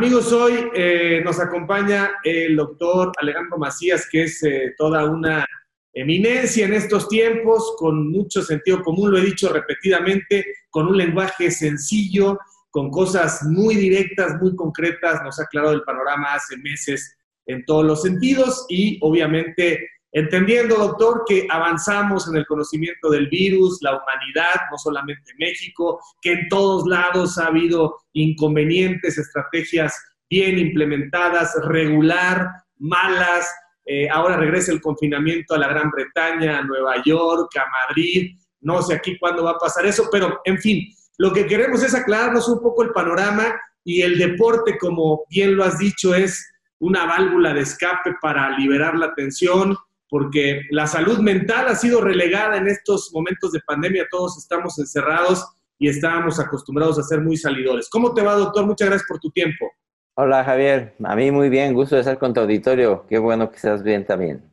Amigos, hoy eh, nos acompaña el doctor Alejandro Macías, que es eh, toda una eminencia en estos tiempos, con mucho sentido común, lo he dicho repetidamente, con un lenguaje sencillo, con cosas muy directas, muy concretas, nos ha aclarado el panorama hace meses en todos los sentidos y obviamente entendiendo, doctor, que avanzamos en el conocimiento del virus, la humanidad, no solamente México, que en todos lados ha habido inconvenientes, estrategias bien implementadas, regular, malas. Eh, ahora regresa el confinamiento a la Gran Bretaña, a Nueva York, a Madrid. No sé aquí cuándo va a pasar eso, pero en fin, lo que queremos es aclararnos un poco el panorama y el deporte, como bien lo has dicho, es una válvula de escape para liberar la tensión, porque la salud mental ha sido relegada en estos momentos de pandemia, todos estamos encerrados y estábamos acostumbrados a ser muy salidores. ¿Cómo te va, doctor? Muchas gracias por tu tiempo. Hola, Javier. A mí muy bien, gusto de estar con tu auditorio. Qué bueno que seas bien también.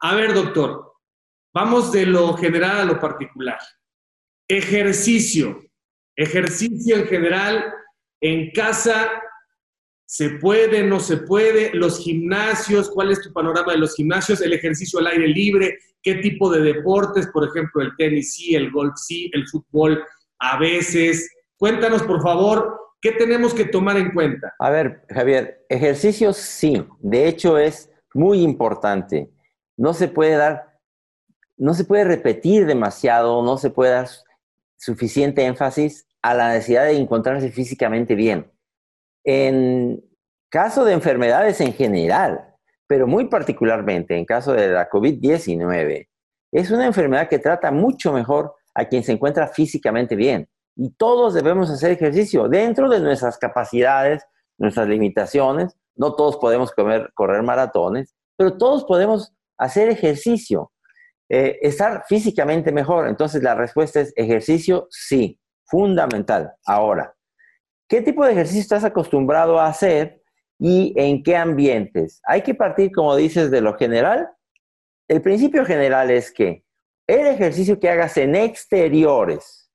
A ver, doctor, vamos de lo general a lo particular. Ejercicio. Ejercicio en general en casa ¿Se puede, no se puede? Los gimnasios, ¿cuál es tu panorama de los gimnasios? El ejercicio al aire libre, ¿qué tipo de deportes? Por ejemplo, el tenis sí, el golf sí, el fútbol a veces. Cuéntanos, por favor, ¿qué tenemos que tomar en cuenta? A ver, Javier, ejercicio sí, de hecho es muy importante. No se puede dar, no se puede repetir demasiado, no se puede dar suficiente énfasis a la necesidad de encontrarse físicamente bien en caso de enfermedades en general, pero muy particularmente en caso de la COVID-19, es una enfermedad que trata mucho mejor a quien se encuentra físicamente bien. Y todos debemos hacer ejercicio dentro de nuestras capacidades, nuestras limitaciones. No todos podemos correr maratones, pero todos podemos hacer ejercicio, eh, estar físicamente mejor. Entonces la respuesta es ejercicio, sí, fundamental. Ahora, ¿Qué tipo de ejercicio estás acostumbrado a hacer y en qué ambientes? Hay que partir, como dices, de lo general. El principio general es que el ejercicio que hagas en exteriores,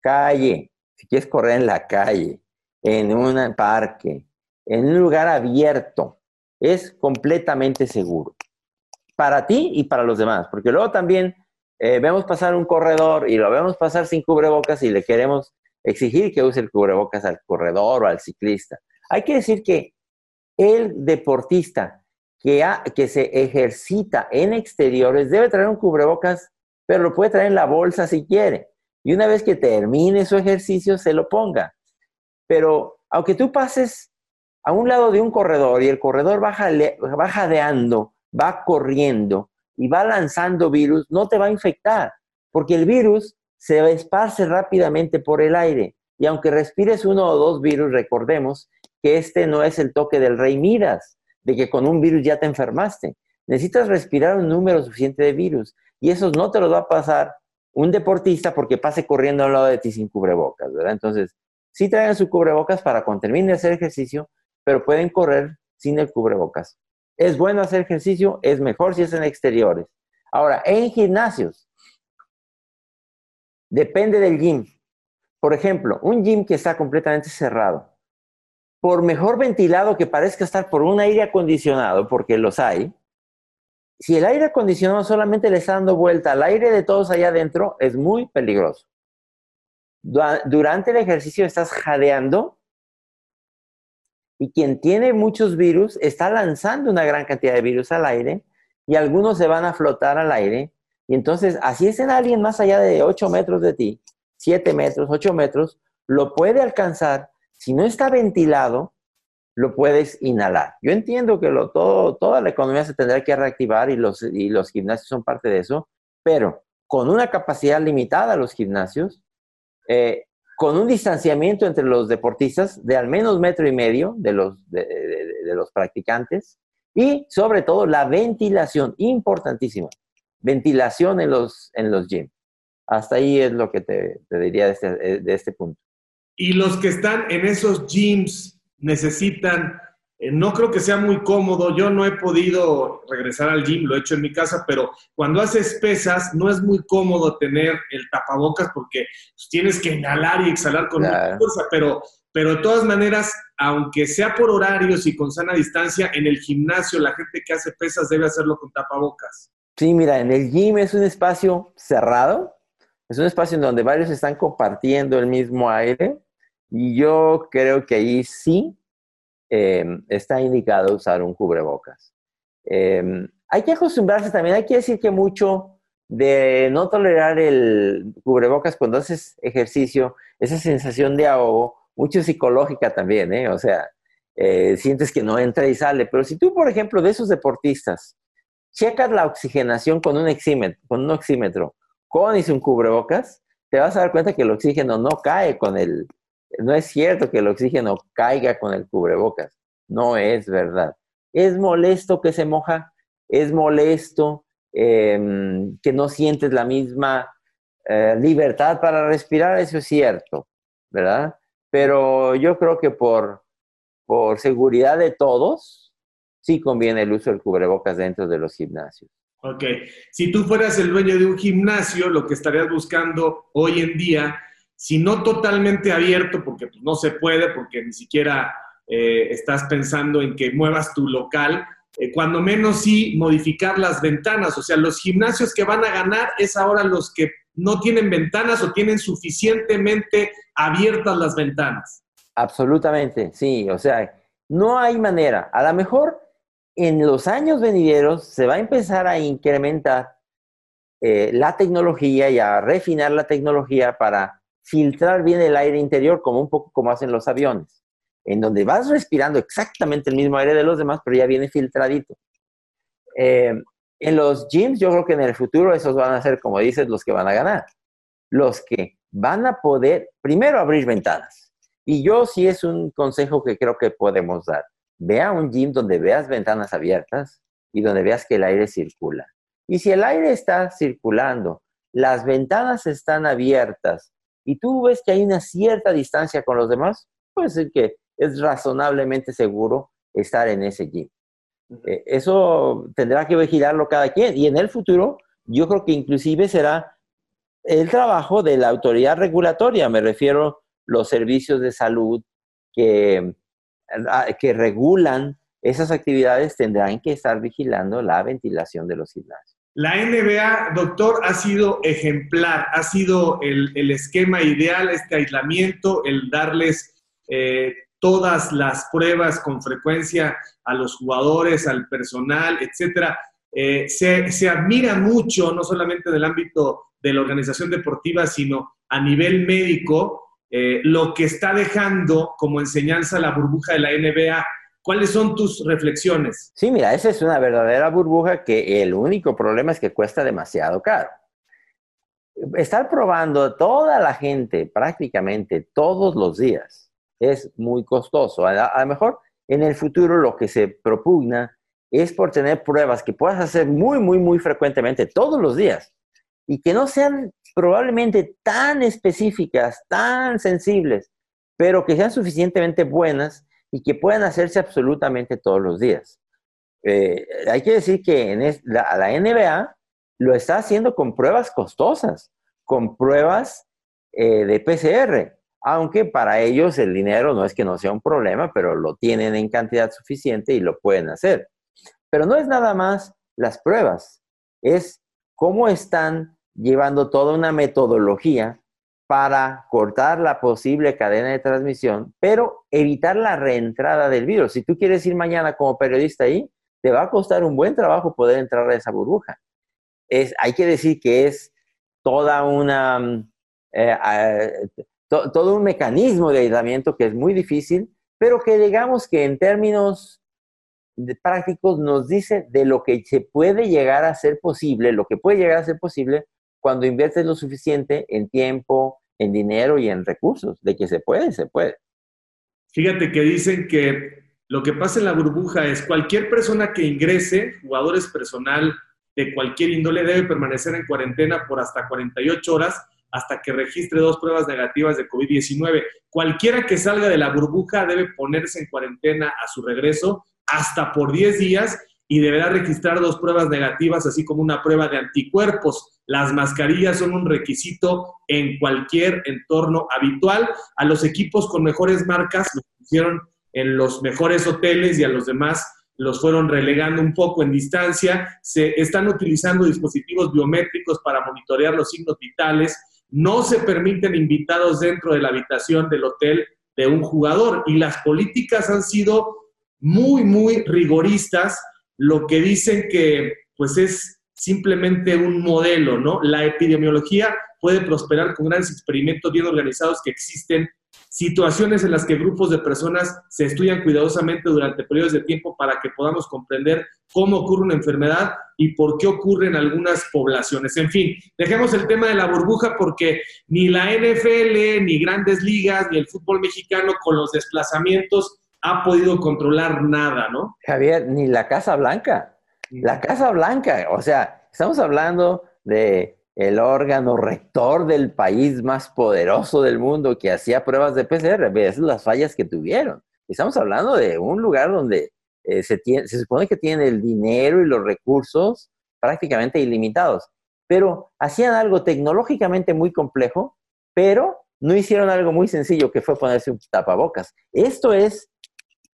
calle, si quieres correr en la calle, en un parque, en un lugar abierto, es completamente seguro. Para ti y para los demás, porque luego también eh, vemos pasar un corredor y lo vemos pasar sin cubrebocas y le queremos exigir que use el cubrebocas al corredor o al ciclista. Hay que decir que el deportista que, se ejercita en exteriores debe traer un cubrebocas, pero lo puede traer en la bolsa si quiere. Y una vez que termine su ejercicio, se lo ponga. Pero aunque tú pases a un lado de un corredor y el corredor va, va jadeando, va corriendo y va lanzando virus, no te va a infectar, porque el virus se esparce rápidamente por el aire. Y aunque respires uno o dos virus, recordemos que este no es el toque del rey Midas, de que con un virus ya te enfermaste. Necesitas respirar un número suficiente de virus. Y esos no te los va a pasar un deportista porque pase corriendo al lado de ti sin cubrebocas, ¿verdad? Entonces, sí traigan su cubrebocas para cuando termine de hacer ejercicio, pero pueden correr sin el cubrebocas. Es bueno hacer ejercicio, es mejor si es en exteriores. Ahora, en gimnasios, Depende del gym. Por ejemplo, un gym que está completamente cerrado, por mejor ventilado que parezca estar por un aire acondicionado, porque los hay, si el aire acondicionado solamente le está dando vuelta al aire de todos allá adentro, es muy peligroso. Durante el ejercicio estás jadeando y quien tiene muchos virus está lanzando una gran cantidad de virus al aire y algunos se van a flotar al aire y entonces, así es en alguien más allá de 8 metros de ti, 7 metros, 8 metros, lo puede alcanzar. Si no está ventilado, lo puedes inhalar. Yo entiendo que lo, todo, toda la economía se tendrá que reactivar y los, y los gimnasios son parte de eso, pero con una capacidad limitada los gimnasios, eh, con un distanciamiento entre los deportistas de al menos metro y medio de los, de, de los practicantes y sobre todo la ventilación, importantísima ventilación en los, en los gyms. Hasta ahí es lo que te, diría de este, de este, punto. Y los que están en esos gyms necesitan, eh, no creo que sea muy cómodo, yo no he podido regresar al gym, lo he hecho en mi casa, pero cuando haces pesas no es muy cómodo tener el tapabocas porque pues, tienes que inhalar y exhalar con mucha fuerza, pero, pero de todas maneras aunque sea por horarios y con sana distancia, en el gimnasio la gente que hace pesas debe hacerlo con tapabocas. Sí, mira, en el gym es un espacio cerrado, es un espacio en donde varios están compartiendo el mismo aire y yo creo que ahí sí em, está indicado usar un cubrebocas. Em, hay que acostumbrarse también, hay que decir que mucho de no tolerar el cubrebocas cuando haces ejercicio, esa sensación de ahogo, mucho psicológica también, ¿eh? O sea, eh, sientes que no entra y sale, pero si tú, por ejemplo, de esos deportistas, checas la oxigenación con un, oxímetro, con un oxímetro, con y cubrebocas, te vas a dar cuenta que el oxígeno no cae con el, no es cierto que el oxígeno caiga con el cubrebocas, no es verdad. Es molesto que se moja, es molesto em, que no sientes la misma eh, libertad para respirar, eso es cierto, ¿verdad? Pero yo creo que por, por seguridad de todos, sí conviene el uso del cubrebocas dentro de los gimnasios. Ok, si tú fueras el dueño de un gimnasio, lo que estarías buscando hoy en día, si no totalmente abierto, porque pues, no se puede, porque ni siquiera eh, estás pensando en que muevas tu local, eh, cuando menos sí modificar las ventanas, o sea, los gimnasios que van a ganar es ahora los que no tienen ventanas o tienen suficientemente abiertas las ventanas. Absolutamente, sí, o sea, no hay manera. A lo mejor en los años venideros se va a empezar a incrementar eh, la tecnología y a refinar la tecnología para filtrar bien el aire interior, como un poco como hacen los aviones, en donde vas respirando exactamente el mismo aire de los demás, pero ya viene filtradito. Eh, en los gyms, yo creo que en el futuro esos van a ser, como dices, los que van a ganar. Los que van a poder, primero, abrir ventanas. Y yo sí es un consejo que creo que podemos dar Ve a un gym donde veas ventanas abiertas y donde veas que el aire circula. Y si el aire está circulando, las ventanas están abiertas y tú ves que hay una cierta distancia con los demás, puede ser que es razonablemente seguro estar en ese gym. Eh, eso tendrá que vigilarlo cada quien y en el futuro yo creo que inclusive será el trabajo de la autoridad regulatoria, me refiero los servicios de salud que que regulan esas actividades tendrán que estar vigilando la ventilación de los gimnasios. La NBA, doctor, ha sido ejemplar, ha sido el, esquema ideal, este aislamiento, el darles eh, todas las pruebas con frecuencia a los jugadores, al personal, etcétera. Eh, se, se, admira mucho, no solamente en el ámbito de la organización deportiva, sino a nivel médico, eh, lo que está dejando como enseñanza la burbuja de la NBA. ¿Cuáles son tus reflexiones? Sí, mira, esa es una verdadera burbuja que el único problema es que cuesta demasiado caro. Estar probando toda la gente prácticamente todos los días es muy costoso. A, lo mejor en el futuro lo que se propugna es por tener pruebas que puedas hacer muy, muy, muy frecuentemente todos los días y que no sean probablemente tan específicas, tan sensibles, pero que sean suficientemente buenas y que puedan hacerse absolutamente todos los días. Eh, hay que decir que en la, NBA lo está haciendo con pruebas costosas, con pruebas eh, de PCR, aunque para ellos el dinero no es que no sea un problema, pero lo tienen en cantidad suficiente y lo pueden hacer. Pero no es nada más las pruebas, es cómo están llevando toda una metodología para cortar la posible cadena de transmisión, pero evitar la reentrada del virus. Si tú quieres ir mañana como periodista ahí, te va a costar un buen trabajo poder entrar a esa burbuja. Es, hay que decir que es toda una, mm, eh, todo un mecanismo de aislamiento que es muy difícil, pero que digamos que en términos prácticos nos dice de lo que se puede llegar a ser posible, lo que puede llegar a ser posible cuando inviertes lo suficiente en tiempo, en dinero y en recursos. De que se puede, se puede. Fíjate que dicen que lo que pasa en la burbuja es cualquier persona que ingrese, jugadores personal de cualquier índole, debe permanecer en cuarentena por hasta 48 horas hasta que registre dos pruebas negativas de COVID-19. Cualquiera que salga de la burbuja debe ponerse en cuarentena a su regreso hasta por 10 días y deberá registrar dos pruebas negativas, así como una prueba de anticuerpos. Las mascarillas son un requisito en cualquier entorno habitual. A los equipos con mejores marcas los pusieron en los mejores hoteles y a los demás los fueron relegando un poco en distancia. Se están utilizando dispositivos biométricos para monitorear los signos vitales. No se permiten invitados dentro de la habitación del hotel de un jugador y las políticas han sido muy, muy rigoristas, lo que dicen que pues es simplemente un modelo, ¿no? La epidemiología puede prosperar con grandes experimentos bien organizados que existen situaciones en las que grupos de personas se estudian cuidadosamente durante periodos de tiempo para que podamos comprender cómo ocurre una enfermedad y por qué ocurre en algunas poblaciones. En fin, dejemos el tema de la burbuja porque ni la NFL, ni grandes ligas, ni el fútbol mexicano con los desplazamientos ha podido controlar nada, ¿no? Javier, ni la Casa Blanca. La Casa Blanca, o sea, estamos hablando de el órgano rector del país más poderoso del mundo que hacía pruebas de PCR, ves las fallas que tuvieron. Estamos hablando de un lugar donde eh, se, se supone que tiene el dinero y los recursos prácticamente ilimitados, pero hacían algo tecnológicamente muy complejo, pero no hicieron algo muy sencillo que fue ponerse un tapabocas. Esto es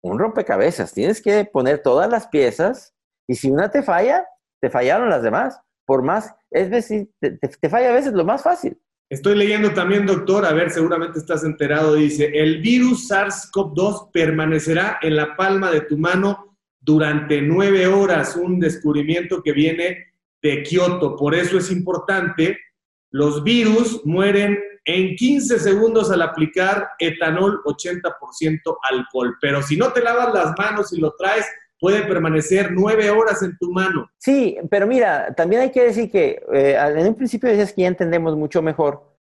un rompecabezas, tienes que poner todas las piezas y si una te falla, te fallaron las demás por más, es decir, te, falla a veces lo más fácil. Estoy leyendo también, doctor, a ver, seguramente estás enterado, dice, el virus SARS-CoV-2 permanecerá en la palma de tu mano durante nueve horas, un descubrimiento que viene de Kioto. Por eso es importante, los virus mueren en 15 segundos al aplicar etanol 80% alcohol, pero si no te lavas las manos y lo traes, puede permanecer nueve horas en tu mano. Sí, pero mira, también hay que decir que eh, en un principio decías que ya entendemos mucho mejor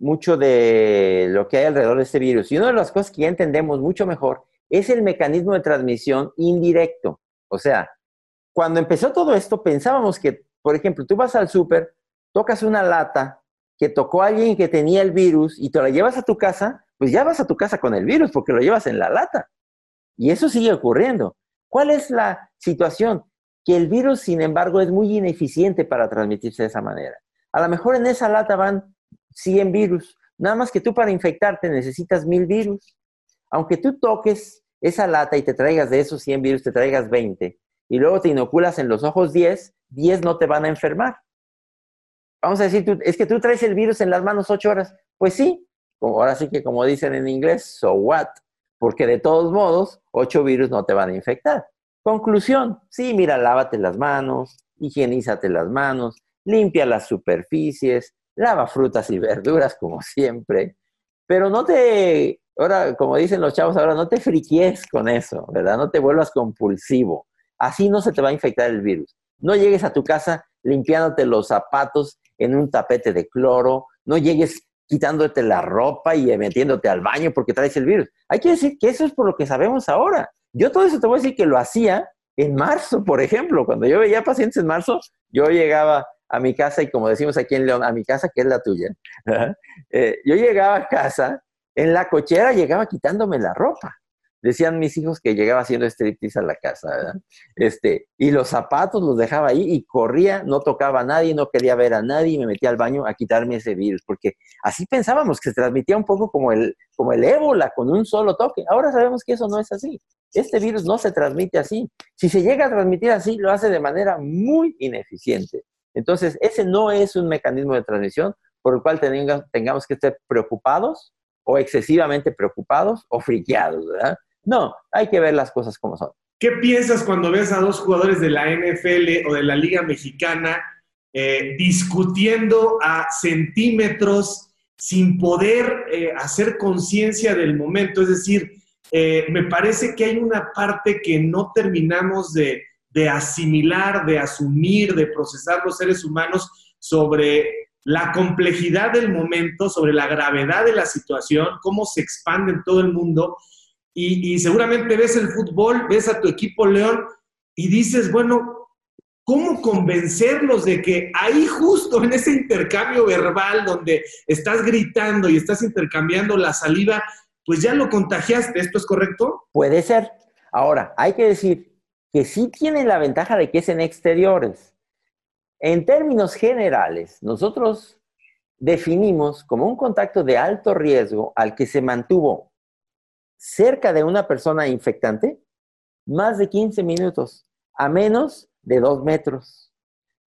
mucho de lo que hay alrededor de este virus. Y una de las cosas que ya entendemos mucho mejor es el mecanismo de transmisión indirecto. O sea, cuando empezó todo esto, pensábamos que, por ejemplo, tú vas al súper, tocas una lata que tocó a alguien que tenía el virus y te la llevas a tu casa, pues ya vas a tu casa con el virus porque lo llevas en la lata. Y eso sigue ocurriendo. ¿Cuál es la situación? Que el virus, sin embargo, es muy ineficiente para transmitirse de esa manera. A lo mejor en esa lata van 100 virus, nada más que tú para infectarte necesitas 1000 virus. Aunque tú toques esa lata y te traigas de esos 100 virus, te traigas 20, y luego te inoculas en los ojos 10, 10 no te van a enfermar. Vamos a decir, es que tú traes el virus en las manos 8 horas. Pues sí, ahora sí que como dicen en inglés, so what? Porque de todos modos, ocho virus no te van a infectar. Conclusión, sí, mira, lávate las manos, higienízate las manos, limpia las superficies, lava frutas y verduras como siempre, pero no te, ahora, como dicen los chavos ahora, no te friquies con eso, ¿verdad? No te vuelvas compulsivo. Así no se te va a infectar el virus. No llegues a tu casa limpiándote los zapatos en un tapete de cloro, no llegues quitándote la ropa y metiéndote al baño porque traes el virus. Hay que decir que eso es por lo que sabemos ahora. Yo todo eso te voy a decir que lo hacía en marzo, por ejemplo. Cuando yo veía pacientes en marzo, yo llegaba a mi casa y como decimos aquí en León, a mi casa que es la tuya, eh, yo llegaba a casa, en la cochera llegaba quitándome la ropa. Decían mis hijos que llegaba haciendo striptease a la casa, ¿verdad? Este, y los zapatos los dejaba ahí y corría, no tocaba a nadie, no quería ver a nadie y me metía al baño a quitarme ese virus, porque así pensábamos que se transmitía un poco como el, como el ébola, con un solo toque. Ahora sabemos que eso no es así. Este virus no se transmite así. Si se llega a transmitir así, lo hace de manera muy ineficiente. Entonces, ese no es un mecanismo de transmisión por el cual tengamos que estar preocupados o excesivamente preocupados o friqueados, ¿verdad? No, hay que ver las cosas como son. ¿Qué piensas cuando ves a dos jugadores de la NFL o de la Liga Mexicana eh, discutiendo a centímetros sin poder eh, hacer conciencia del momento? Es decir, eh, me parece que hay una parte que no terminamos de, de asimilar, de asumir, de procesar los seres humanos sobre la complejidad del momento, sobre la gravedad de la situación, cómo se expande en todo el mundo y, seguramente ves el fútbol, ves a tu equipo León y dices, bueno, ¿cómo convencerlos de que ahí justo en ese intercambio verbal donde estás gritando y estás intercambiando la saliva, pues ya lo contagiaste? ¿Esto es correcto? Puede ser. Ahora, hay que decir que sí tienen la ventaja de que es en exteriores. En términos generales, nosotros definimos como un contacto de alto riesgo al que se mantuvo cerca de una persona infectante más de 15 minutos, a menos de 2 metros,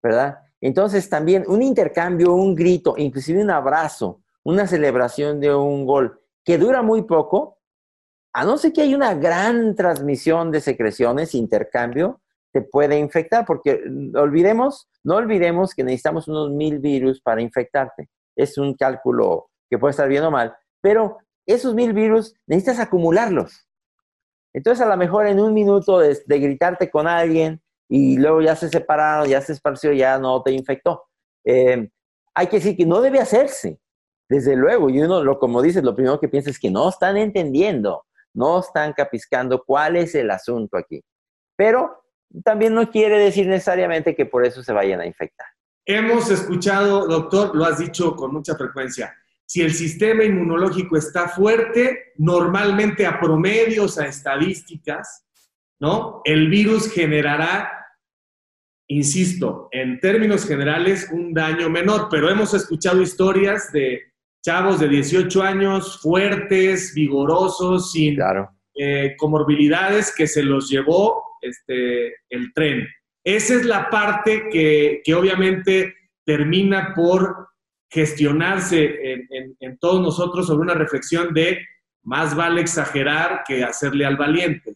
¿verdad? Entonces también un intercambio, un grito, inclusive un abrazo, una celebración de un gol que dura muy poco, a no ser que hay una gran transmisión de secreciones, intercambio, te puede infectar, porque olvidemos, no olvidemos que necesitamos unos mil virus para infectarte. Es un cálculo que puede estar bien o mal, pero esos mil virus necesitas acumularlos. Entonces, a lo mejor en un minuto de, gritarte con alguien y luego ya se separaron, ya se esparció, ya no te infectó. Eh, hay que decir que no debe hacerse, desde luego. Y uno, lo, como dices, lo primero que piensa es que no están entendiendo, no están capiscando cuál es el asunto aquí. Pero también no quiere decir necesariamente que por eso se vayan a infectar. Hemos escuchado, doctor, lo has dicho con mucha frecuencia, si el sistema inmunológico está fuerte, normalmente a promedios, a estadísticas, ¿no? El virus generará, insisto, en términos generales, un daño menor, pero hemos escuchado historias de chavos de 18 años, fuertes, vigorosos, sin eh, comorbilidades, que se los llevó este, el tren. Esa es la parte que, que obviamente termina por gestionarse en, todos nosotros sobre una reflexión de más vale exagerar que hacerle al valiente.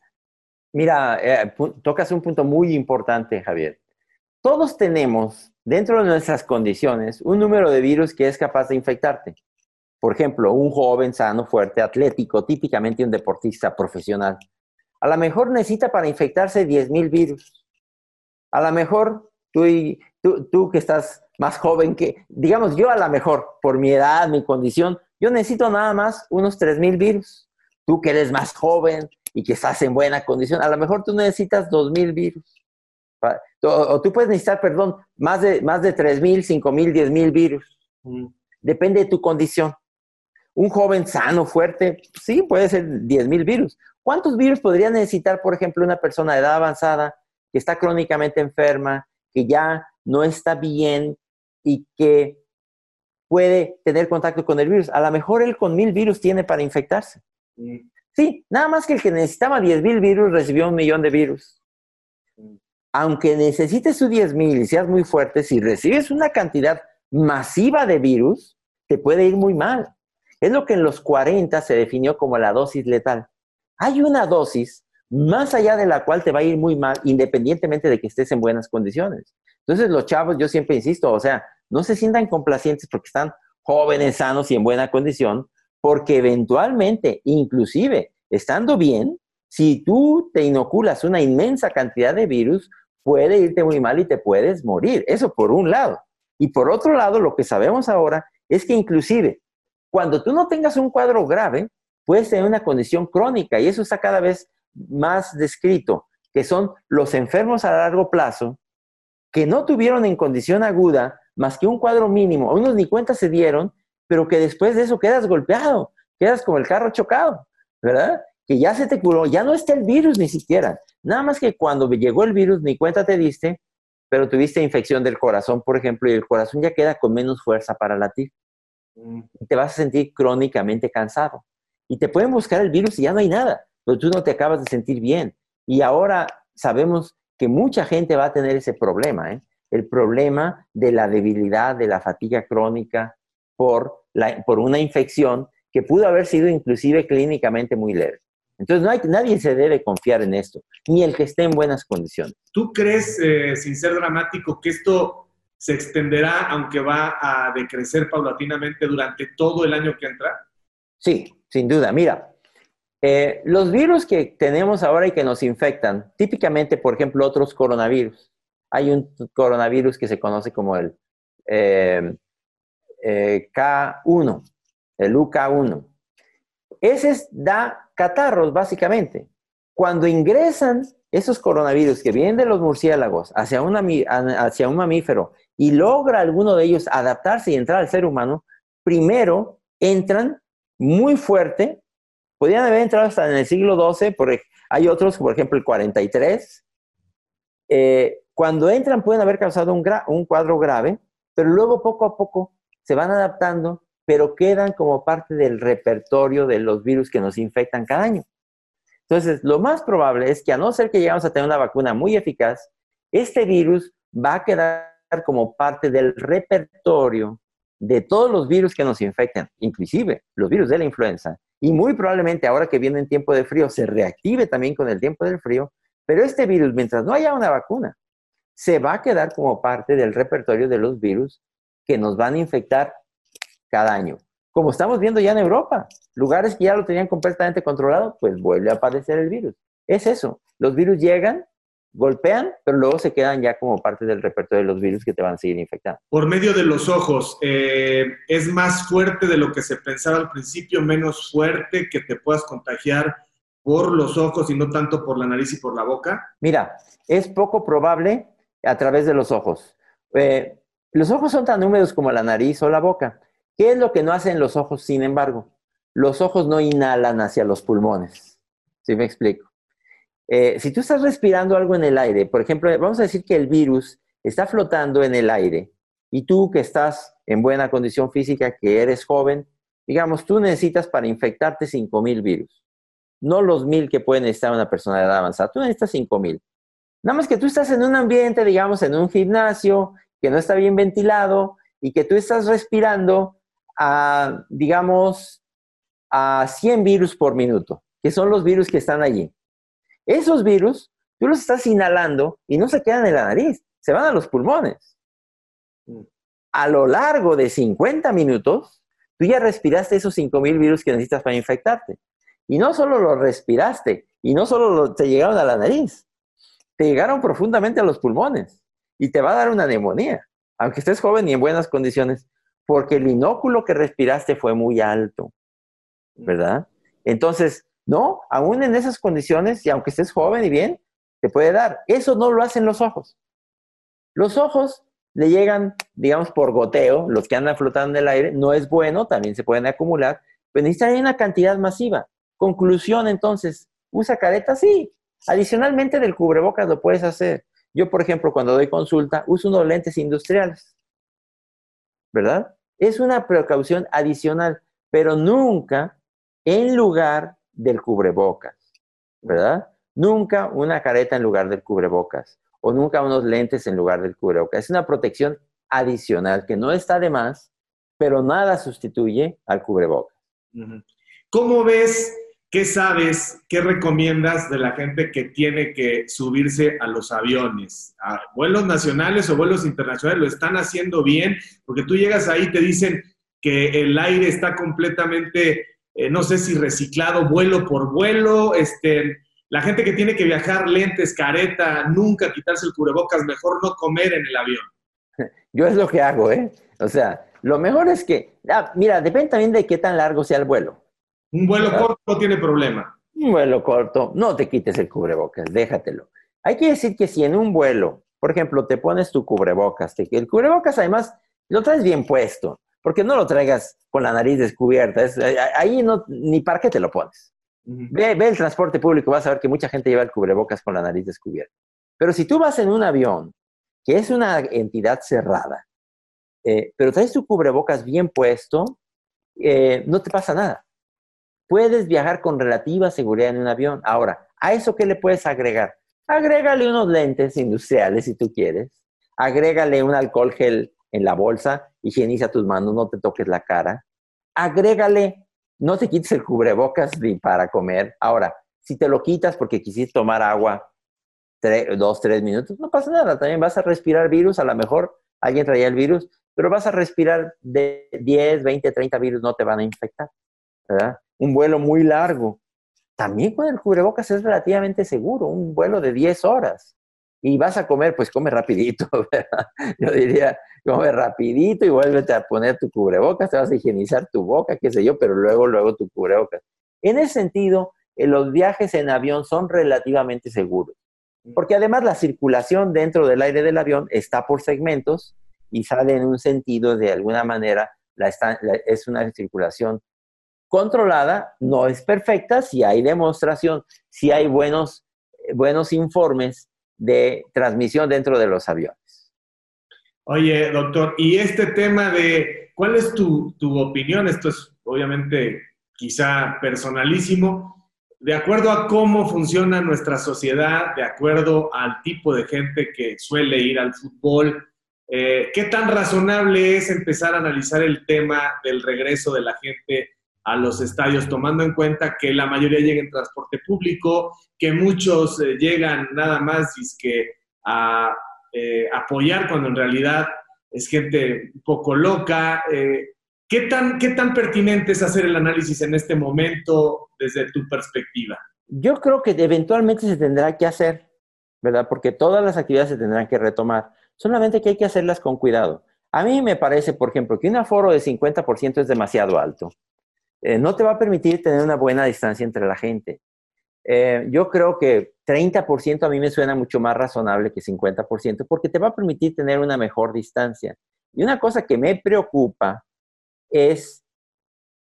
Mira, eh, tocas un punto muy importante, Javier. Todos tenemos, dentro de nuestras condiciones, un número de virus que es capaz de infectarte. Por ejemplo, un joven sano, fuerte, atlético, típicamente un deportista profesional. A lo mejor necesita para infectarse 10.000 virus. A lo mejor tú, tú, tú que estás más joven que, digamos, yo a lo mejor, por mi edad, mi condición, yo necesito nada más unos 3.000 virus. Tú que eres más joven y que estás en buena condición, a lo mejor tú necesitas 2.000 virus. O, tú puedes necesitar, perdón, más de, más de 3.000, 5.000, 10.000 virus. Mm. Depende de tu condición. Un joven sano, fuerte, sí, puede ser 10.000 virus. ¿Cuántos virus podría necesitar, por ejemplo, una persona de edad avanzada que está crónicamente enferma, que ya no está bien, y que puede tener contacto con el virus. A lo mejor él con mil virus tiene para infectarse. Sí, nada más que el que necesitaba diez mil virus recibió un millón de virus. Aunque necesites su diez mil y seas muy fuerte, si recibes una cantidad masiva de virus, te puede ir muy mal. Es lo que en los 40 se definió como la dosis letal. Hay una dosis más allá de la cual te va a ir muy mal, independientemente de que estés en buenas condiciones. Entonces, los chavos, yo siempre insisto, o sea, no se sientan complacientes porque están jóvenes, sanos y en buena condición, porque eventualmente, inclusive, estando bien, si tú te inoculas una inmensa cantidad de virus, puede irte muy mal y te puedes morir. Eso por un lado. Y por otro lado, lo que sabemos ahora es que inclusive cuando tú no tengas un cuadro grave, puedes tener una condición crónica y eso está cada vez más descrito, que son los enfermos a largo plazo que no tuvieron en condición aguda más que un cuadro mínimo, unos ni cuenta se dieron, pero que después de eso quedas golpeado, quedas como el carro chocado, ¿verdad? Que ya se te curó, ya no está el virus ni siquiera. Nada más que cuando llegó el virus ni cuenta te diste, pero tuviste infección del corazón, por ejemplo, y el corazón ya queda con menos fuerza para latir. Mm. Y te vas a sentir crónicamente cansado. Y te pueden buscar el virus y ya no hay nada, pero tú no te acabas de sentir bien. Y ahora sabemos que mucha gente va a tener ese problema, ¿eh? El problema de la debilidad, de la fatiga crónica por, la, por una infección que pudo haber sido inclusive clínicamente muy leve. Entonces no hay, nadie se debe confiar en esto, ni el que esté en buenas condiciones. ¿Tú crees, eh, sin ser dramático, que esto se extenderá, aunque va a decrecer paulatinamente durante todo el año que entra? Sí, sin duda. Mira, eh, los virus que tenemos ahora y que nos infectan, típicamente, por ejemplo, otros coronavirus. Hay un coronavirus que se conoce como el eh, eh, K1, el UK1. Ese da catarros, básicamente. Cuando ingresan esos coronavirus que vienen de los murciélagos hacia, hacia un mamífero y logra alguno de ellos adaptarse y entrar al ser humano, primero entran muy fuerte Podrían haber entrado hasta en el siglo XII, hay otros, por ejemplo, el 43. Eh, cuando entran pueden haber causado un, un cuadro grave, pero luego poco a poco se van adaptando pero quedan como parte del repertorio de los virus que nos infectan cada año. Entonces, lo más probable es que a no ser que llegamos a tener una vacuna muy eficaz, este virus va a quedar como parte del repertorio de todos los virus que nos infectan, inclusive los virus de la influenza. Y muy probablemente ahora que viene en tiempo de frío se reactive también con el tiempo del frío, pero este virus, mientras no haya una vacuna, se va a quedar como parte del repertorio de los virus que nos van a infectar cada año. Como estamos viendo ya en Europa, lugares que ya lo tenían completamente controlado, pues vuelve a aparecer el virus. Es eso, los virus llegan, golpean, pero luego se quedan ya como parte del repertorio de los virus que te van a seguir infectando. Por medio de los ojos, eh, ¿es más fuerte de lo que se pensaba al principio, menos fuerte que te puedas contagiar por los ojos y no tanto por la nariz y por la boca? Mira, es poco probable a través de los ojos. Eh, los ojos son tan húmedos como la nariz o la boca. ¿Qué es lo que no hacen los ojos, sin embargo? Los ojos no inhalan hacia los pulmones. ¿Sí me explico? Eh, si tú estás respirando algo en el aire, por ejemplo, vamos a decir que el virus está flotando en el aire y tú que estás en buena condición física, que eres joven, digamos, tú necesitas para infectarte 5.000 virus, no los 1.000 que puede necesitar una persona de edad avanzada, tú necesitas 5.000. Nada más que tú estás en un ambiente, digamos, en un gimnasio que no está bien ventilado y que tú estás respirando a, digamos, a 100 virus por minuto, que son los virus que están allí. Esos virus, tú los estás inhalando y no se quedan en la nariz, se van a los pulmones. A lo largo de 50 minutos, tú ya respiraste esos 5.000 virus que necesitas para infectarte. Y no solo los respiraste, y no solo te llegaron a la nariz, te llegaron profundamente a los pulmones y te va a dar una neumonía, aunque estés joven y en buenas condiciones, porque el inóculo que respiraste fue muy alto, ¿verdad? Entonces, no, aún en esas condiciones, y aunque estés joven y bien, te puede dar. Eso no lo hacen los ojos. Los ojos le llegan, digamos, por goteo, los que andan flotando en el aire, no es bueno, también se pueden acumular, pero necesitan una cantidad masiva. Conclusión, entonces, ¿usa careta? Sí. Adicionalmente del cubrebocas lo puedes hacer. Yo, por ejemplo, cuando doy consulta, uso unos lentes industriales, ¿verdad? Es una precaución adicional, pero nunca en lugar del cubrebocas, ¿verdad? Nunca una careta en lugar del cubrebocas o nunca unos lentes en lugar del cubrebocas. Es una protección adicional que no está de más, pero nada sustituye al cubrebocas. ¿Cómo ves, qué sabes, qué recomiendas de la gente que tiene que subirse a los aviones? Vuelos nacionales o vuelos internacionales, ¿lo están haciendo bien? Porque tú llegas ahí y te dicen que el aire está completamente eh, no sé si reciclado vuelo por vuelo, este, la gente que tiene que viajar lentes, careta, nunca quitarse el cubrebocas, mejor no comer en el avión. Yo es lo que hago, ¿eh? O sea, lo mejor es que, ah, mira, depende también de qué tan largo sea el vuelo. Un vuelo corto no tiene problema. Un vuelo corto, no te quites el cubrebocas, déjatelo. Hay que decir que si en un vuelo, por ejemplo, te pones tu cubrebocas, el cubrebocas además lo traes bien puesto, porque no lo traigas con la nariz descubierta. Eh, ahí no, ni para qué te lo pones. ve, el transporte público, vas a ver que mucha gente lleva el cubrebocas con la nariz descubierta. Pero si tú vas en un avión, que es una entidad cerrada, eh, pero traes tu cubrebocas bien puesto, eh, no te pasa nada. Puedes viajar con relativa seguridad en un avión. Ahora, ¿a eso qué le puedes agregar? Agrégale unos lentes industriales si tú quieres. Agrégale un alcohol gel en la bolsa, higieniza tus manos, no te toques la cara. Agrégale, no te quites el cubrebocas ni para comer. Ahora, si te lo quitas porque quisiste tomar agua dos, tres minutos, no pasa nada. También vas a respirar virus, a lo mejor alguien traía el virus, pero vas a respirar de 10, 20, 30 virus, no te van a infectar. ¿verdad? Un vuelo muy largo. También con el cubrebocas es relativamente seguro, un vuelo de 10 horas y vas a comer, pues come rapidito. Yo diría, come rapidito y vuélvete a poner tu cubrebocas, te vas a higienizar tu boca, qué sé yo, pero luego, luego tu cubrebocas. En ese sentido, eh, los viajes en avión son relativamente seguros, porque además la circulación dentro del aire del avión está por segmentos y sale en un sentido, de alguna manera, es una circulación controlada, no es perfecta, si hay demostración, si hay buenos, buenos informes de transmisión dentro de los aviones. Oye, doctor, y este tema de ¿cuál es tu, tu opinión? Esto es obviamente quizá personalísimo, de acuerdo a cómo funciona nuestra sociedad, de acuerdo al tipo de gente que suele ir al fútbol, eh, ¿qué tan razonable es empezar a analizar el tema del regreso de la gente a los estadios, tomando en cuenta que la mayoría llega en transporte público, que muchos eh, llegan nada más que a eh, apoyar cuando en realidad es gente poco loca? ¿Qué tan, ¿Qué tan pertinente es hacer el análisis en este momento desde tu perspectiva? Yo creo que eventualmente se tendrá que hacer, ¿verdad? Porque todas las actividades se tendrán que retomar, solamente que hay que hacerlas con cuidado. A mí me parece, por ejemplo, que un aforo de 50% es demasiado alto. Eh, no te va a permitir tener una buena distancia entre la gente. Eh, yo creo que 30% a mí me suena mucho más razonable que 50% porque te va a permitir tener una mejor distancia. Y una cosa que me preocupa es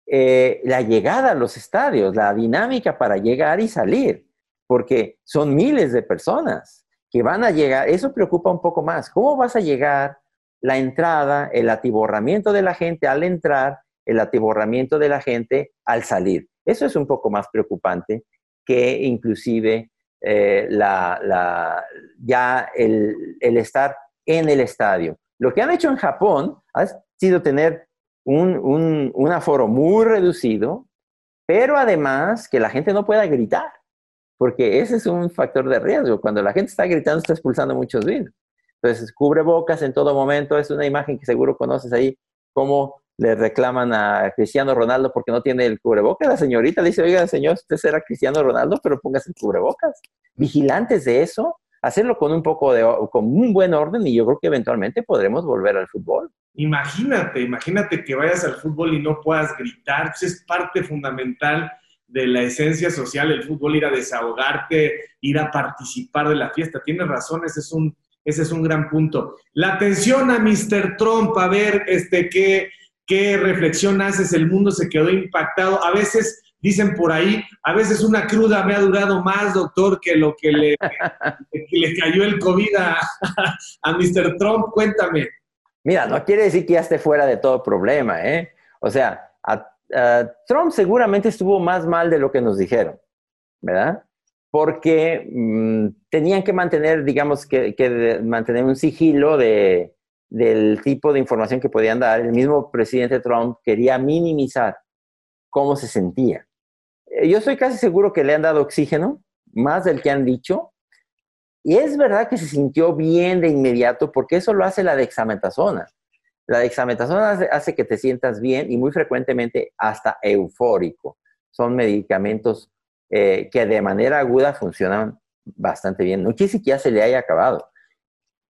eh, la llegada a los estadios, la dinámica para llegar y salir, porque son miles de personas que van a llegar. Eso preocupa un poco más. ¿Cómo vas a llegar? La entrada, el atiborramiento de la gente al entrar, el atiborramiento de la gente al salir. Eso es un poco más preocupante que inclusive eh, ya el, estar en el estadio. Lo que han hecho en Japón ha sido tener un, un, aforo muy reducido, pero además que la gente no pueda gritar, porque ese es un factor de riesgo. Cuando la gente está gritando, está expulsando muchos virus. Entonces, cubre bocas en todo momento. Es una imagen que seguro conoces ahí, cómo le reclaman a Cristiano Ronaldo porque no tiene el cubrebocas. La señorita dice, oiga, señor, usted será Cristiano Ronaldo, pero póngase el cubrebocas. Vigilantes de eso, hacerlo con un poco de, con un buen orden y yo creo que eventualmente podremos volver al fútbol. Imagínate, imagínate que vayas al fútbol y no puedas gritar, pues es parte fundamental de la esencia social el fútbol, ir a desahogarte, ir a participar de la fiesta. Tienes razón, ese es un, ese es un gran punto. La atención a Mr. Trump, a ver este, qué, qué reflexión haces, el mundo se quedó impactado. A veces dicen por ahí, a veces una cruda me ha durado más, doctor, que lo que le, le cayó el COVID a, a Mr. Trump. Cuéntame. Mira, no quiere decir que ya esté fuera de todo problema, ¿eh? O sea, Trump seguramente estuvo más mal de lo que nos dijeron, ¿verdad? Porque mm, tenían que mantener, digamos, que, mantener un sigilo de, del tipo de información que podían dar. El mismo presidente Trump quería minimizar cómo se sentía. Eh, yo estoy casi seguro que le han dado oxígeno, más del que han dicho, y es verdad que se sintió bien de inmediato porque eso lo hace la dexametasona. La dexametasona hace, que te sientas bien y muy frecuentemente hasta eufórico. Son medicamentos eh, que de manera aguda funcionan bastante bien. No quiere que ya se le haya acabado.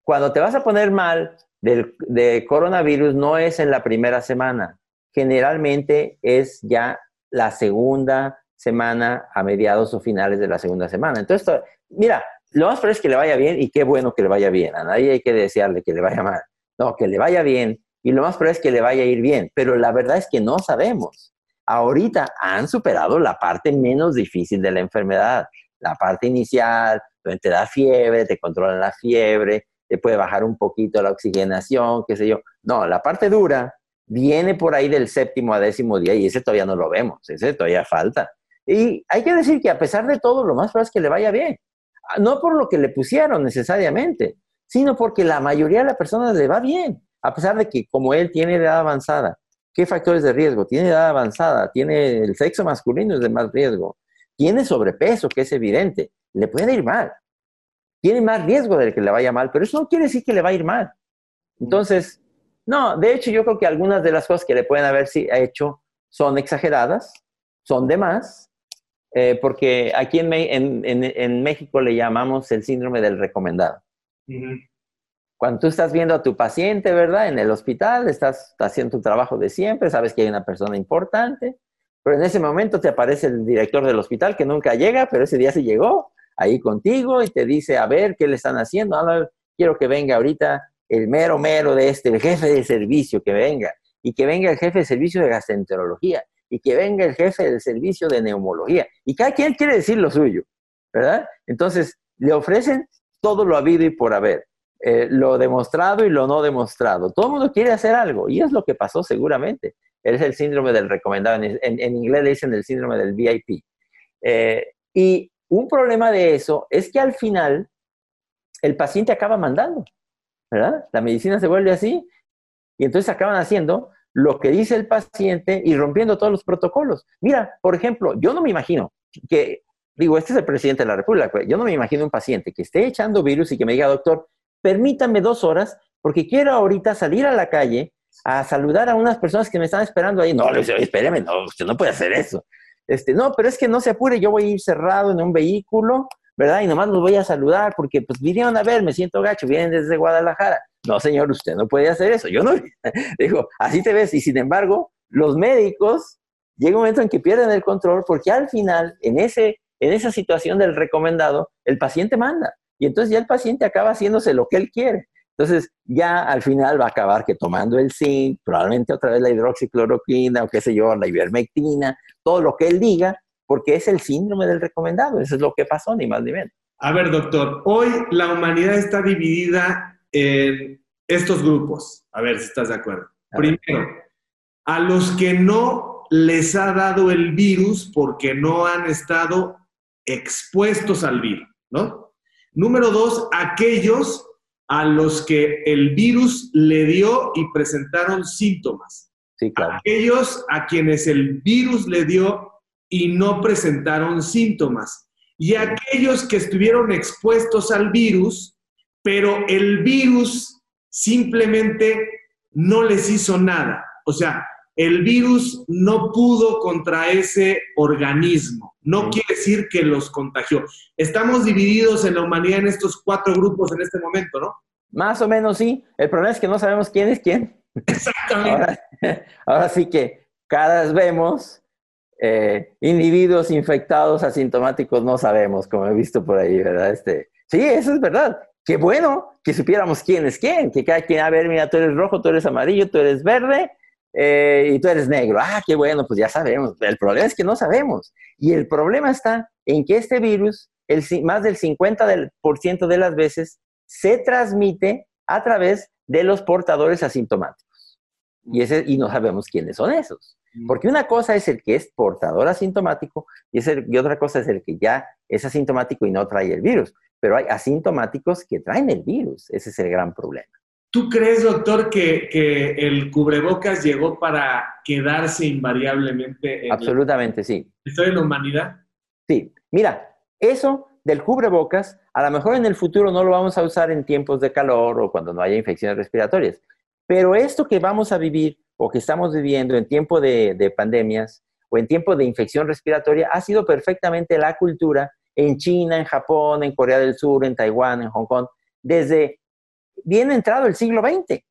Cuando te vas a poner mal de coronavirus no es en la primera semana. Generalmente es ya la segunda semana a mediados o finales de la segunda semana. Entonces, mira, lo más probable es que le vaya bien y qué bueno que le vaya bien. A nadie hay que desearle que le vaya mal. No, que le vaya bien y lo más probable es que le vaya a ir bien. Pero la verdad es que no sabemos. Ahorita han superado la parte menos difícil de la enfermedad. La parte inicial, donde te da fiebre, te controlan la fiebre, te puede bajar un poquito la oxigenación, qué sé yo. No, la parte dura viene por ahí del séptimo a décimo día y ese todavía no lo vemos, ese todavía falta. Y hay que decir que a pesar de todo, lo más probable es que le vaya bien no por lo que le pusieron necesariamente, sino porque la mayoría de las personas le va bien, a pesar de que como él tiene edad avanzada, ¿qué factores de riesgo? Tiene edad avanzada, tiene el sexo masculino es de más riesgo, tiene sobrepeso, que es evidente, le puede ir mal. Tiene más riesgo de que le vaya mal, pero eso no quiere decir que le va a ir mal. Entonces, no, de hecho yo creo que algunas de las cosas que le pueden haber hecho son exageradas, son de más, eh, porque aquí en, México le llamamos el síndrome del recomendado. Cuando tú estás viendo a tu paciente, ¿verdad? En el hospital, estás haciendo tu trabajo de siempre, sabes que hay una persona importante, pero en ese momento te aparece el director del hospital que nunca llega, pero ese día se llegó ahí contigo y te dice, a ver, ¿qué le están haciendo? Ah, quiero que venga ahorita el mero mero de este, el jefe de servicio, que venga, y que venga el jefe de servicio de gastroenterología, y que venga el jefe del servicio de neumología. Y cada quien quiere decir lo suyo, ¿verdad? Entonces, le ofrecen todo lo habido y por haber. eh, lo demostrado y lo no demostrado. Todo el mundo quiere hacer algo y es lo que pasó seguramente. Es el síndrome del recomendado. En, inglés le dicen el síndrome del VIP. Eh, y un problema de eso es que al final el paciente acaba mandando, ¿verdad? La medicina se vuelve así y entonces acaban haciendo lo que dice el paciente y rompiendo todos los protocolos. Mira, por ejemplo, yo no me imagino que, digo, este es el presidente de la República, yo no me imagino un paciente que esté echando virus y que me diga, doctor, permítame dos horas porque quiero ahorita salir a la calle a saludar a unas personas que me están esperando ahí. No, le espéreme, no, usted no puede hacer eso. Este, no, pero es que no se apure, yo voy a ir cerrado en un vehículo, ¿verdad? Y nomás los voy a saludar porque pues vinieron a ver, me siento gacho, vienen desde Guadalajara. No, señor, usted no puede hacer eso. Yo no, digo, así te ves. Y sin embargo, los médicos llega un momento en que pierden el control porque al final, en, ese, en esa situación del recomendado, el paciente manda. Y entonces ya el paciente acaba haciéndose lo que él quiere. Entonces, ya al final va a acabar que tomando el zinc, probablemente otra vez la hidroxicloroquina o qué sé yo, la ivermectina, todo lo que él diga, porque es el síndrome del recomendado. Eso es lo que pasó, ni más ni menos. A ver, doctor, hoy la humanidad está dividida en estos grupos. A ver si estás de acuerdo. Primero, a los que no les ha dado el virus porque no han estado expuestos al virus, ¿no? Número dos, aquellos a los que el virus le dio y presentaron síntomas. Sí, claro. Aquellos a quienes el virus le dio y no presentaron síntomas. Y aquellos que estuvieron expuestos al virus, pero el virus simplemente no les hizo nada. O sea, el virus no pudo contra ese organismo. No quiere decir que los contagió. Estamos divididos en la humanidad en estos cuatro grupos en este momento, ¿no? Más o menos sí. El problema es que no sabemos quién es quién. Exactamente. Ahora, sí que cada vez vemos eh, individuos infectados asintomáticos, no sabemos, como he visto por ahí, ¿verdad? Este, sí, eso es verdad. Qué bueno que supiéramos quién es quién, que cada quien, a ver, mira, tú eres rojo, tú eres amarillo, tú eres verde, eh, y tú eres negro. Ah, qué bueno, pues ya sabemos. El problema es que no sabemos. Y el problema está en que este virus, el, más del 50% de las veces, se transmite a través de los portadores asintomáticos. Y, ese, y no sabemos quiénes son esos. Porque una cosa es el que es portador asintomático y, y otra cosa es el que ya es asintomático y no trae el virus. Pero hay asintomáticos que traen el virus. Ese es el gran problema. ¿Tú crees, doctor, que, el cubrebocas llegó para quedarse invariablemente? En Absolutamente, sí. ¿Estoy en la humanidad? Sí. Mira, eso del cubrebocas, a lo mejor en el futuro no lo vamos a usar en tiempos de calor o cuando no haya infecciones respiratorias. Pero esto que vamos a vivir o que estamos viviendo en tiempo de, de pandemias o en tiempo de infección respiratoria ha sido perfectamente la cultura en China, en Japón, en Corea del Sur, en Taiwán, en Hong Kong, desde bien entrado el siglo XX,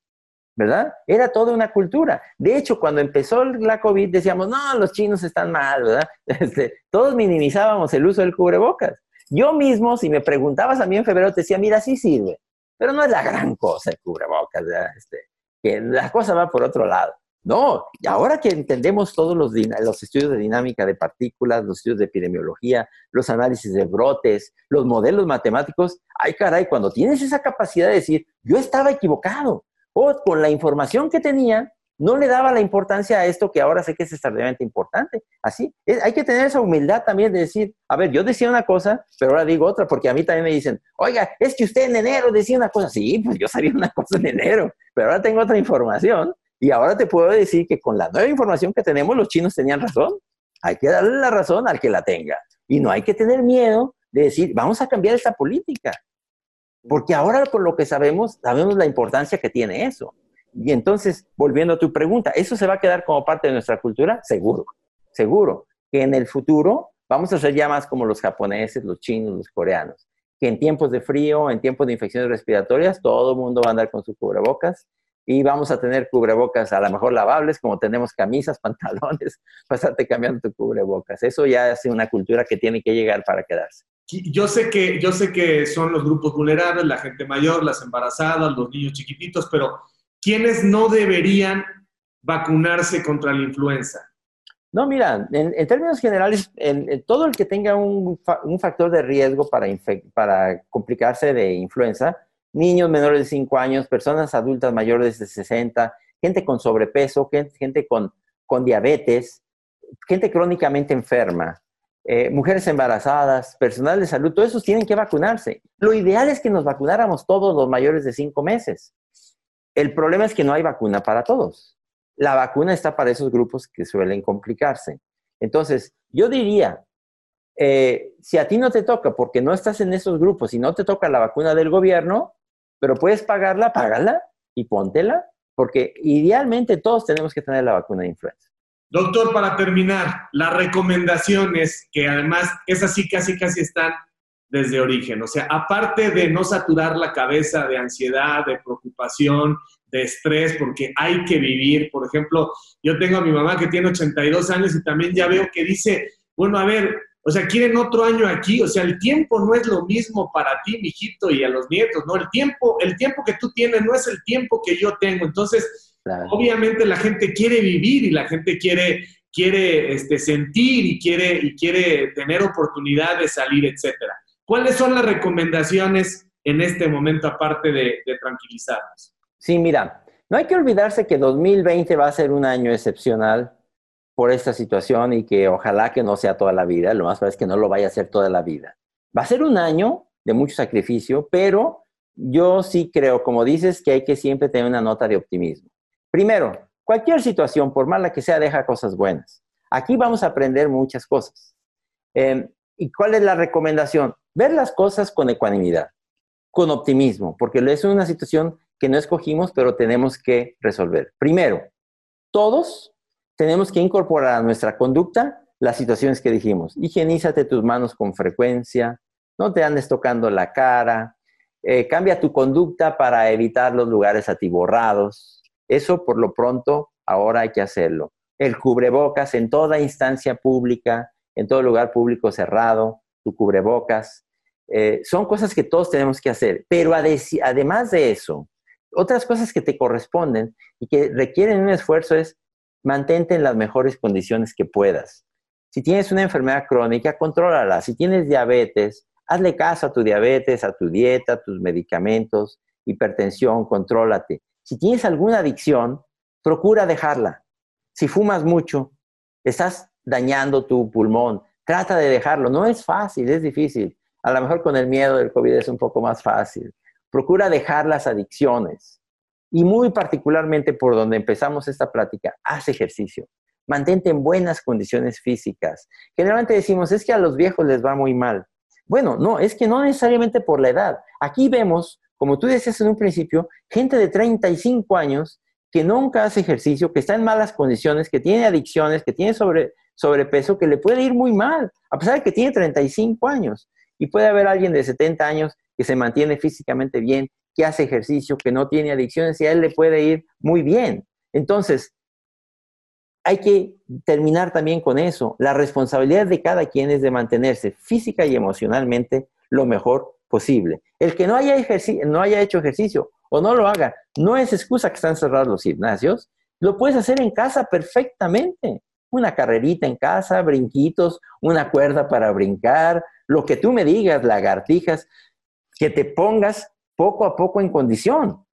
¿verdad? Era toda una cultura. De hecho, cuando empezó la COVID decíamos, no, los chinos están mal, ¿verdad? Este, todos minimizábamos el uso del cubrebocas. Yo mismo, si me preguntabas a mí en febrero, te decía, mira, sí sirve, pero no es la gran cosa el cubrebocas, ¿verdad? Este, que la cosa va por otro lado. No, y ahora que entendemos todos los, los, estudios de dinámica de partículas, los estudios de epidemiología, los análisis de brotes, los modelos matemáticos, ay caray, cuando tienes esa capacidad de decir, yo estaba equivocado, o con la información que tenía, no le daba la importancia a esto que ahora sé que es extremadamente importante. Así, hay que tener esa humildad también de decir, a ver, yo decía una cosa, pero ahora digo otra, porque a mí también me dicen, oiga, es que usted en enero decía una cosa, sí, pues yo sabía una cosa en enero, pero ahora tengo otra información y ahora te puedo decir que con la nueva información que tenemos, los chinos tenían razón. Hay que darle la razón al que la tenga. Y no hay que tener miedo de decir, vamos a cambiar esta política. Porque ahora con lo que sabemos, sabemos la importancia que tiene eso. Y entonces, volviendo a tu pregunta, ¿eso se va a quedar como parte de nuestra cultura? Seguro, seguro. Que en el futuro vamos a ser ya más como los japoneses, los chinos, los coreanos. Que en tiempos de frío, en tiempos de infecciones respiratorias, todo el mundo va a andar con sus cubrebocas y vamos a tener cubrebocas a lo mejor lavables, como tenemos camisas, pantalones, pasarte cambiando tu cubrebocas. Eso ya es una cultura que tiene que llegar para quedarse. Yo sé que, yo sé que son los grupos vulnerables, la gente mayor, las embarazadas, los niños chiquititos, pero ¿quiénes no deberían vacunarse contra la influenza? No, mira, en, términos generales, en, todo el que tenga un, un factor de riesgo para, para complicarse de influenza, niños menores de 5 años, personas adultas mayores de 60, gente con sobrepeso, gente con, con diabetes, gente crónicamente enferma, eh, mujeres embarazadas, personal de salud, todos esos tienen que vacunarse. Lo ideal es que nos vacunáramos todos los mayores de 5 meses. El problema es que no hay vacuna para todos. La vacuna está para esos grupos que suelen complicarse. Entonces, yo diría, eh, si a ti no te toca porque no estás en esos grupos y no te toca la vacuna del gobierno, pero puedes pagarla, págala y póntela, porque idealmente todos tenemos que tener la vacuna de influenza. Doctor, para terminar, las recomendaciones, que además esas sí casi casi están desde origen, o sea, aparte de no saturar la cabeza de ansiedad, de preocupación, de estrés, porque hay que vivir, por ejemplo, yo tengo a mi mamá que tiene 82 años y también ya veo que dice, bueno, a ver, o sea, quieren otro año aquí, o sea, el tiempo no es lo mismo para ti, mijito, y a los nietos, ¿no? El tiempo, el tiempo que tú tienes no es el tiempo que yo tengo. Entonces, obviamente la gente quiere vivir y la gente quiere, quiere este, sentir y quiere, y quiere tener oportunidad de salir, etcétera. ¿Cuáles son las recomendaciones en este momento, aparte de, de tranquilizarnos? Sí, mira, no hay que olvidarse que 2020 va a ser un año excepcional por esta situación y que ojalá que no sea toda la vida, lo más probable es que no lo vaya a ser toda la vida. Va a ser un año de mucho sacrificio, pero yo sí creo, como dices, que hay que siempre tener una nota de optimismo. Primero, cualquier situación, por mala que sea, deja cosas buenas. Aquí vamos a aprender muchas cosas. Em, ¿Y cuál es la recomendación? Ver las cosas con ecuanimidad, con optimismo, porque es una situación que no escogimos, pero tenemos que resolver. Primero, todos tenemos que incorporar a nuestra conducta las situaciones que dijimos. Higienízate tus manos con frecuencia, no te andes tocando la cara, eh, cambia tu conducta para evitar los lugares atiborrados. Eso por lo pronto ahora hay que hacerlo. El cubrebocas en toda instancia pública, en todo lugar público cerrado, tu cubrebocas. Eh, son cosas que todos tenemos que hacer. Pero además de eso, otras cosas que te corresponden y que requieren un esfuerzo es mantente en las mejores condiciones que puedas. Si tienes una enfermedad crónica, contrólala. Si tienes diabetes, hazle caso a tu diabetes, a tu dieta, a tus medicamentos, hipertensión, contrólate. Si tienes alguna adicción, procura dejarla. Si fumas mucho, estás dañando tu pulmón. Trata de dejarlo. No es fácil, es difícil. A lo mejor con el miedo del COVID es un poco más fácil. Procura dejar las adicciones. Y muy particularmente por donde empezamos esta plática, haz ejercicio. Mantente en buenas condiciones físicas. Generalmente decimos, es que a los viejos les va muy mal. Bueno, no, es que no necesariamente por la edad. Aquí vemos, como tú decías en un principio, gente de 35 años que nunca hace ejercicio, que está en malas condiciones, que tiene adicciones, que tiene sobre, sobrepeso, que le puede ir muy mal, a pesar de que tiene 35 años. Y puede haber alguien de 70 años que se mantiene físicamente bien que hace ejercicio, que no tiene adicciones y a él le puede ir muy bien. Entonces, hay que terminar también con eso. La responsabilidad de cada quien es de mantenerse física y emocionalmente lo mejor posible. El que no haya, no haya hecho ejercicio o no lo haga, no es excusa que están cerrados los gimnasios. Lo puedes hacer en casa perfectamente. Una carrerita en casa, brinquitos, una cuerda para brincar, lo que tú me digas, lagartijas, que te pongas poco a poco en condición.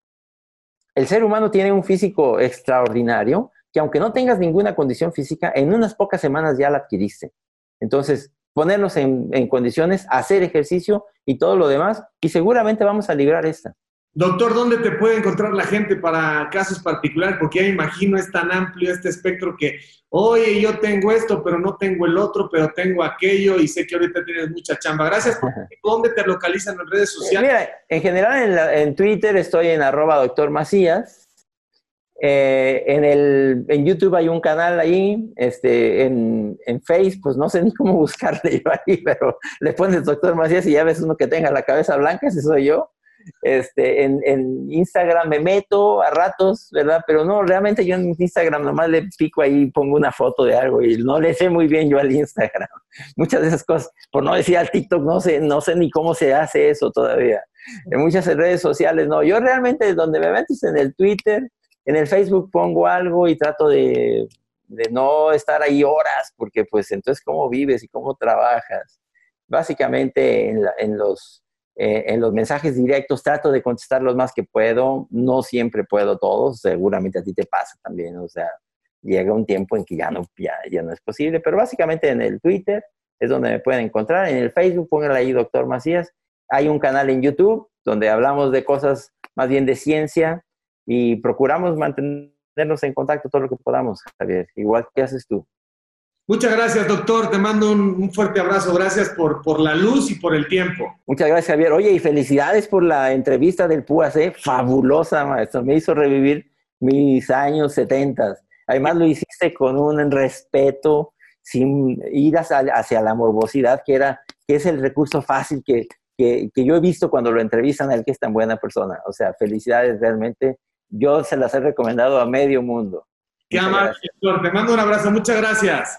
El ser humano tiene un físico extraordinario que aunque no tengas ninguna condición física, en unas pocas semanas ya la adquiriste. Entonces, ponernos en, en condiciones, hacer ejercicio y todo lo demás, y seguramente vamos a librar esta. Doctor, ¿dónde te puede encontrar la gente para casos particulares? Porque ya me imagino es tan amplio este espectro que, oye, yo tengo esto, pero no tengo el otro, pero tengo aquello y sé que ahorita tienes mucha chamba. Gracias. ¿Dónde te localizan en redes sociales? Mira, en general en, Twitter estoy en arroba doctor Macías. Eh, en, el, en YouTube hay un canal ahí, este, en, en Facebook, pues no sé ni cómo buscarle yo ahí, pero le pones doctor Macías y ya ves uno que tenga la cabeza blanca, ese soy yo. Este, en, Instagram me meto a ratos, ¿verdad? Pero no, realmente yo en Instagram nomás le pico ahí y pongo una foto de algo y no le sé muy bien yo al Instagram. Muchas de esas cosas, por no decir al TikTok, no sé, no sé ni cómo se hace eso todavía. En muchas redes sociales, no. Yo realmente donde me meto es en el Twitter, en el Facebook pongo algo y trato de, de no estar ahí horas, porque pues entonces cómo vives y cómo trabajas. Básicamente en, en los eh, en los mensajes directos trato de contestar los más que puedo, no siempre puedo todos, seguramente a ti te pasa también, o sea, llega un tiempo en que ya no, ya, no es posible, pero básicamente en el Twitter es donde me pueden encontrar, en el Facebook pónganle ahí Doctor Macías, hay un canal en YouTube donde hablamos de cosas más bien de ciencia y procuramos mantenernos en contacto todo lo que podamos, Javier, igual que haces tú. Muchas gracias, doctor. Te mando un, fuerte abrazo. Gracias por, por, la luz y por el tiempo. Muchas gracias, Javier. Oye, y felicidades por la entrevista del PUAC. ¿eh? Fabulosa, maestro. Me hizo revivir mis años 70. Además, lo hiciste con un respeto, sin ir hacia, la morbosidad, que, era, que es el recurso fácil que, que, que yo he visto cuando lo entrevistan al que es tan buena persona. O sea, felicidades realmente. Yo se las he recomendado a medio mundo. Qué amable, doctor. Te mando un abrazo. Muchas gracias.